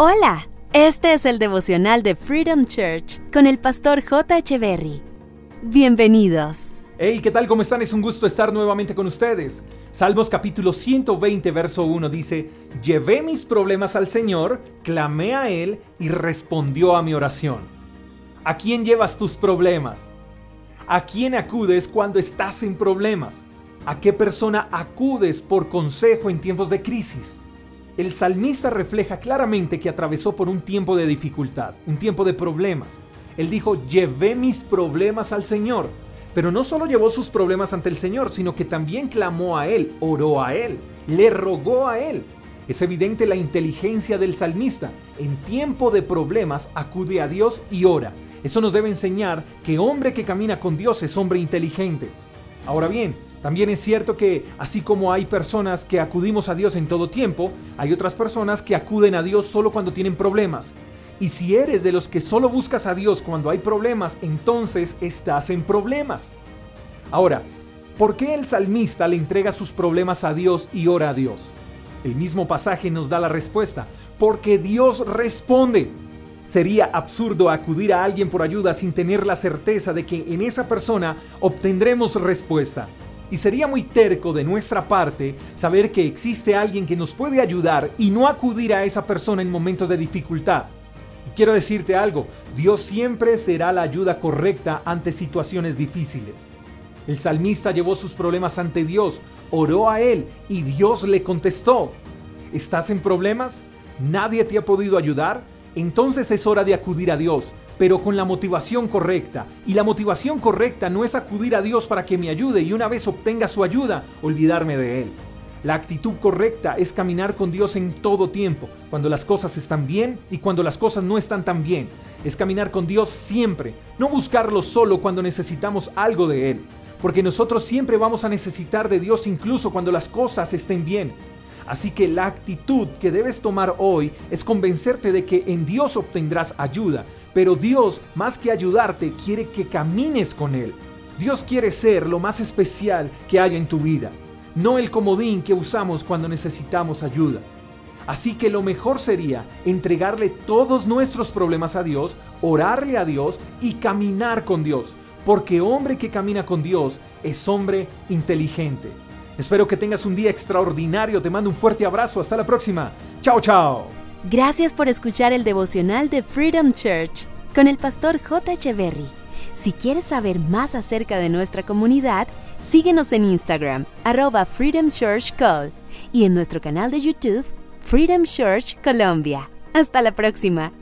Hola, este es el devocional de Freedom Church con el pastor J. Berry. Bienvenidos. Hey, ¿qué tal? ¿Cómo están? Es un gusto estar nuevamente con ustedes. Salmos capítulo 120, verso 1 dice, Llevé mis problemas al Señor, clamé a Él y respondió a mi oración. ¿A quién llevas tus problemas? ¿A quién acudes cuando estás en problemas? ¿A qué persona acudes por consejo en tiempos de crisis? El salmista refleja claramente que atravesó por un tiempo de dificultad, un tiempo de problemas. Él dijo, llevé mis problemas al Señor. Pero no solo llevó sus problemas ante el Señor, sino que también clamó a Él, oró a Él, le rogó a Él. Es evidente la inteligencia del salmista. En tiempo de problemas acude a Dios y ora. Eso nos debe enseñar que hombre que camina con Dios es hombre inteligente. Ahora bien, también es cierto que así como hay personas que acudimos a Dios en todo tiempo, hay otras personas que acuden a Dios solo cuando tienen problemas. Y si eres de los que solo buscas a Dios cuando hay problemas, entonces estás en problemas. Ahora, ¿por qué el salmista le entrega sus problemas a Dios y ora a Dios? El mismo pasaje nos da la respuesta, porque Dios responde. Sería absurdo acudir a alguien por ayuda sin tener la certeza de que en esa persona obtendremos respuesta. Y sería muy terco de nuestra parte saber que existe alguien que nos puede ayudar y no acudir a esa persona en momentos de dificultad. Quiero decirte algo, Dios siempre será la ayuda correcta ante situaciones difíciles. El salmista llevó sus problemas ante Dios, oró a Él y Dios le contestó. ¿Estás en problemas? ¿Nadie te ha podido ayudar? Entonces es hora de acudir a Dios pero con la motivación correcta. Y la motivación correcta no es acudir a Dios para que me ayude y una vez obtenga su ayuda, olvidarme de Él. La actitud correcta es caminar con Dios en todo tiempo, cuando las cosas están bien y cuando las cosas no están tan bien. Es caminar con Dios siempre, no buscarlo solo cuando necesitamos algo de Él, porque nosotros siempre vamos a necesitar de Dios incluso cuando las cosas estén bien. Así que la actitud que debes tomar hoy es convencerte de que en Dios obtendrás ayuda, pero Dios, más que ayudarte, quiere que camines con Él. Dios quiere ser lo más especial que haya en tu vida, no el comodín que usamos cuando necesitamos ayuda. Así que lo mejor sería entregarle todos nuestros problemas a Dios, orarle a Dios y caminar con Dios, porque hombre que camina con Dios es hombre inteligente. Espero que tengas un día extraordinario, te mando un fuerte abrazo, hasta la próxima. Chao, chao. Gracias por escuchar el devocional de Freedom Church con el pastor J. Echeverry. Si quieres saber más acerca de nuestra comunidad, síguenos en Instagram, arroba Freedom Church Call, y en nuestro canal de YouTube, Freedom Church Colombia. Hasta la próxima.